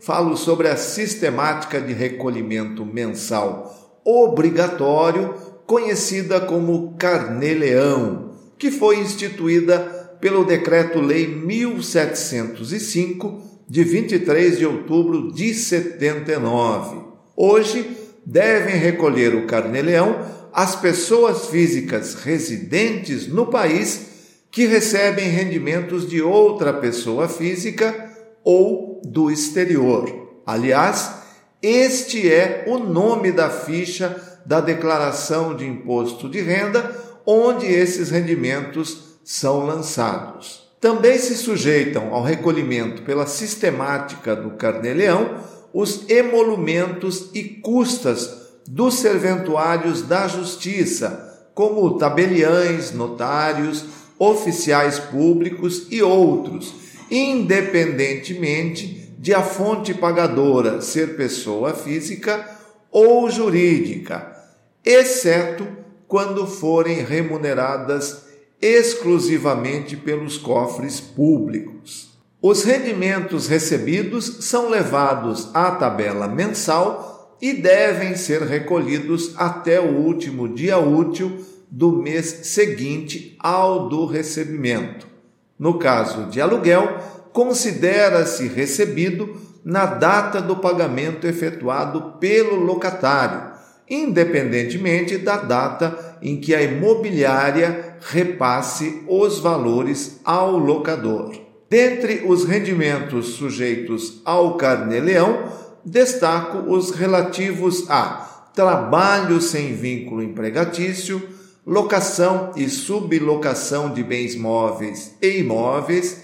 falo sobre a sistemática de recolhimento mensal obrigatório, conhecida como Carnê-Leão, que foi instituída pelo Decreto-Lei 1705, de 23 de outubro de 79. Hoje, devem recolher o Carnê-Leão as pessoas físicas residentes no país que recebem rendimentos de outra pessoa física ou do exterior. Aliás, este é o nome da ficha da declaração de imposto de renda onde esses rendimentos são lançados. Também se sujeitam ao recolhimento pela sistemática do Carnê-Leão os emolumentos e custas dos serventuários da Justiça, como tabeliães, notários, oficiais públicos e outros independentemente de a fonte pagadora ser pessoa física ou jurídica, exceto quando forem remuneradas exclusivamente pelos cofres públicos. Os rendimentos recebidos são levados à tabela mensal e devem ser recolhidos até o último dia útil do mês seguinte ao do recebimento. No caso de aluguel, considera-se recebido na data do pagamento efetuado pelo locatário, independentemente da data em que a imobiliária repasse os valores ao locador. Dentre os rendimentos sujeitos ao carnê-leão, destaco os relativos a trabalho sem vínculo empregatício, locação e sublocação de bens móveis e imóveis,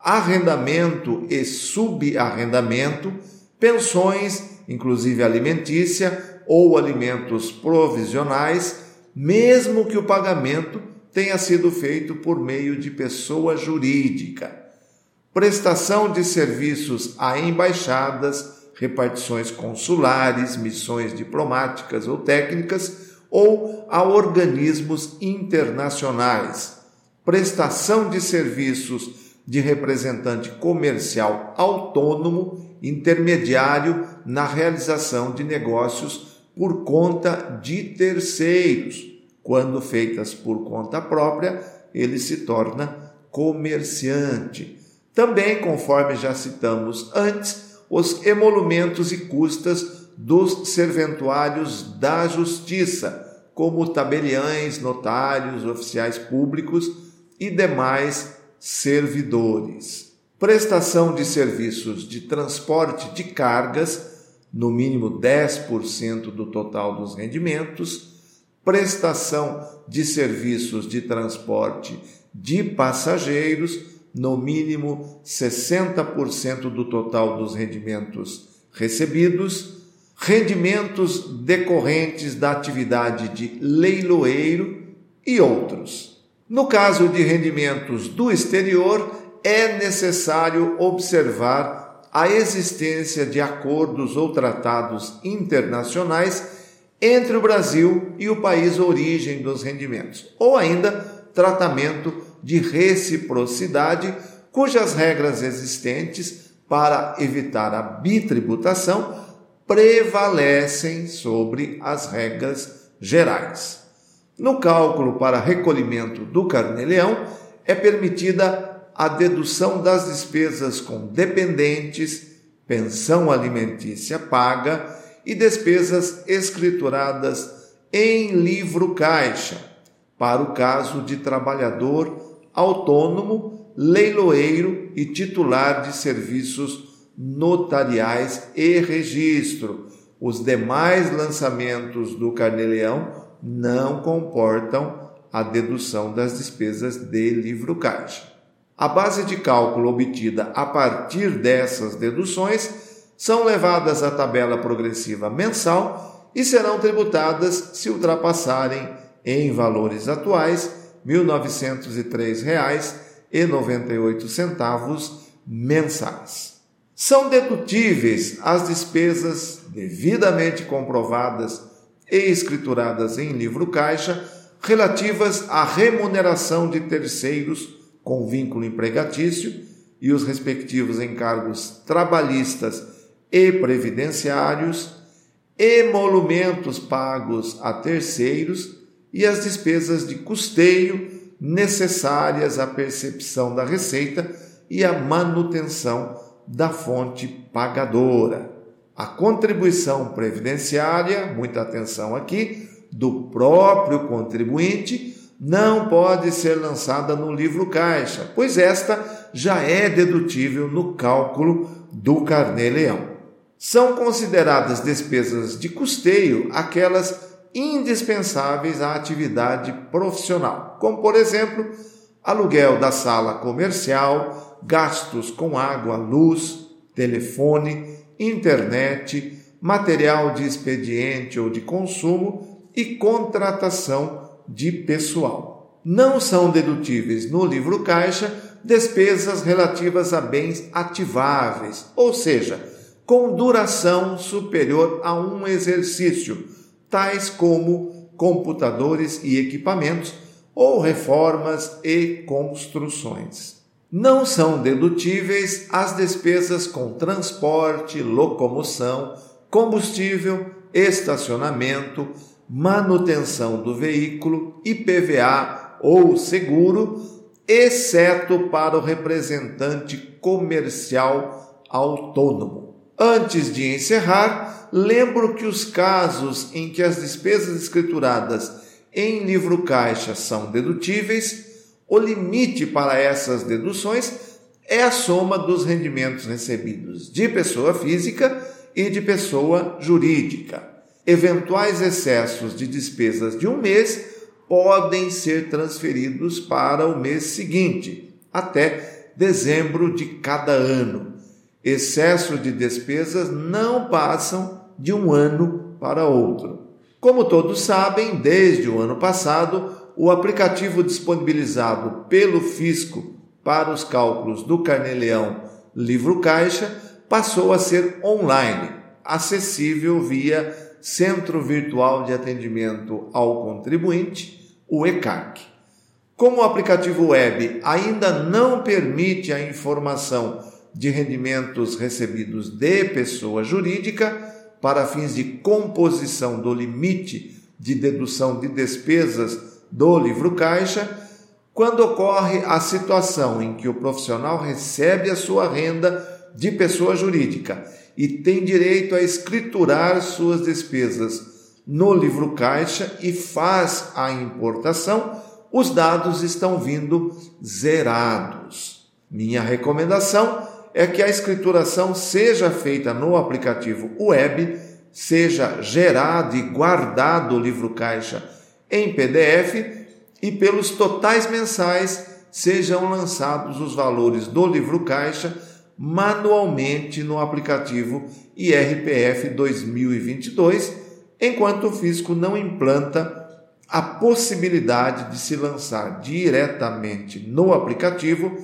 arrendamento e subarrendamento, pensões, inclusive alimentícia ou alimentos provisionais, mesmo que o pagamento tenha sido feito por meio de pessoa jurídica. Prestação de serviços a embaixadas, repartições consulares, missões diplomáticas ou técnicas ou a organismos internacionais, prestação de serviços de representante comercial autônomo, intermediário na realização de negócios por conta de terceiros. Quando feitas por conta própria, ele se torna comerciante. Também, conforme já citamos antes, os emolumentos e custas dos serventuários da justiça, como tabeliães, notários, oficiais públicos e demais servidores. Prestação de serviços de transporte de cargas, no mínimo 10% do total dos rendimentos, prestação de serviços de transporte de passageiros, no mínimo 60% do total dos rendimentos recebidos, rendimentos decorrentes da atividade de leiloeiro e outros. No caso de rendimentos do exterior, é necessário observar a existência de acordos ou tratados internacionais entre o Brasil e o país origem dos rendimentos, ou ainda tratamento de reciprocidade, cujas regras existentes para evitar a bitributação prevalecem sobre as regras gerais. No cálculo para recolhimento do carnê-leão, é permitida a dedução das despesas com dependentes, pensão alimentícia paga e despesas escrituradas em livro caixa, para o caso de trabalhador autônomo, leiloeiro e titular de serviços notariais e registro. Os demais lançamentos do Carnê-Leão não comportam a dedução das despesas de livro caixa. A base de cálculo obtida a partir dessas deduções são levadas à tabela progressiva mensal e serão tributadas se ultrapassarem em valores atuais R$ 1.903,98 mensais. São dedutíveis as despesas devidamente comprovadas e escrituradas em livro caixa relativas à remuneração de terceiros com vínculo empregatício e os respectivos encargos trabalhistas e previdenciários, emolumentos pagos a terceiros e as despesas de custeio necessárias à percepção da receita e à manutenção da fonte pagadora. A contribuição previdenciária, muita atenção aqui, do próprio contribuinte não pode ser lançada no livro caixa, pois esta já é dedutível no cálculo do carnê-leão. São consideradas despesas de custeio aquelas indispensáveis à atividade profissional, como por exemplo, aluguel da sala comercial, gastos com água, luz, telefone, internet, material de expediente ou de consumo e contratação de pessoal. Não são dedutíveis no livro caixa despesas relativas a bens ativáveis, ou seja, com duração superior a um exercício, tais como computadores e equipamentos ou reformas e construções. Não são dedutíveis as despesas com transporte, locomoção, combustível, estacionamento, manutenção do veículo, IPVA ou seguro, exceto para o representante comercial autônomo. Antes de encerrar, lembro que os casos em que as despesas escrituradas em livro caixa são dedutíveis, o limite para essas deduções é a soma dos rendimentos recebidos de pessoa física e de pessoa jurídica eventuais excessos de despesas de um mês podem ser transferidos para o mês seguinte, até dezembro de cada ano. Excesso de despesas não passam de um ano para outro. Como todos sabem, desde o ano passado, o aplicativo disponibilizado pelo Fisco para os cálculos do Carneleão Livro Caixa passou a ser online, acessível via Centro Virtual de Atendimento ao Contribuinte, o ECAC. Como o aplicativo web ainda não permite a informação de rendimentos recebidos de pessoa jurídica para fins de composição do limite de dedução de despesas do livro caixa, quando ocorre a situação em que o profissional recebe a sua renda de pessoa jurídica e tem direito a escriturar suas despesas no livro caixa e faz a importação, os dados estão vindo zerados. Minha recomendação é que a escrituração seja feita no aplicativo web, seja gerado e guardado o livro caixa em PDF e pelos totais mensais sejam lançados os valores do livro caixa manualmente no aplicativo IRPF 2022, enquanto o fisco não implanta a possibilidade de se lançar diretamente no aplicativo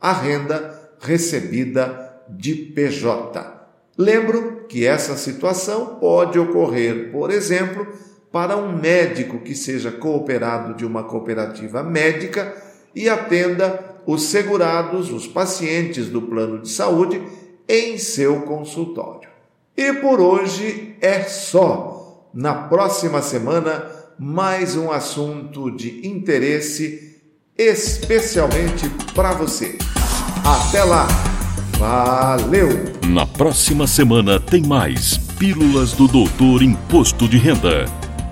a renda recebida de PJ. Lembro que essa situação pode ocorrer, por exemplo, para um médico que seja cooperado de uma cooperativa médica e atenda os segurados, os pacientes do plano de saúde, em seu consultório. E por hoje é só. Na próxima semana, mais um assunto de interesse especialmente para você. Até lá! Valeu! Na próxima semana tem mais Pílulas do Doutor Imposto de Renda.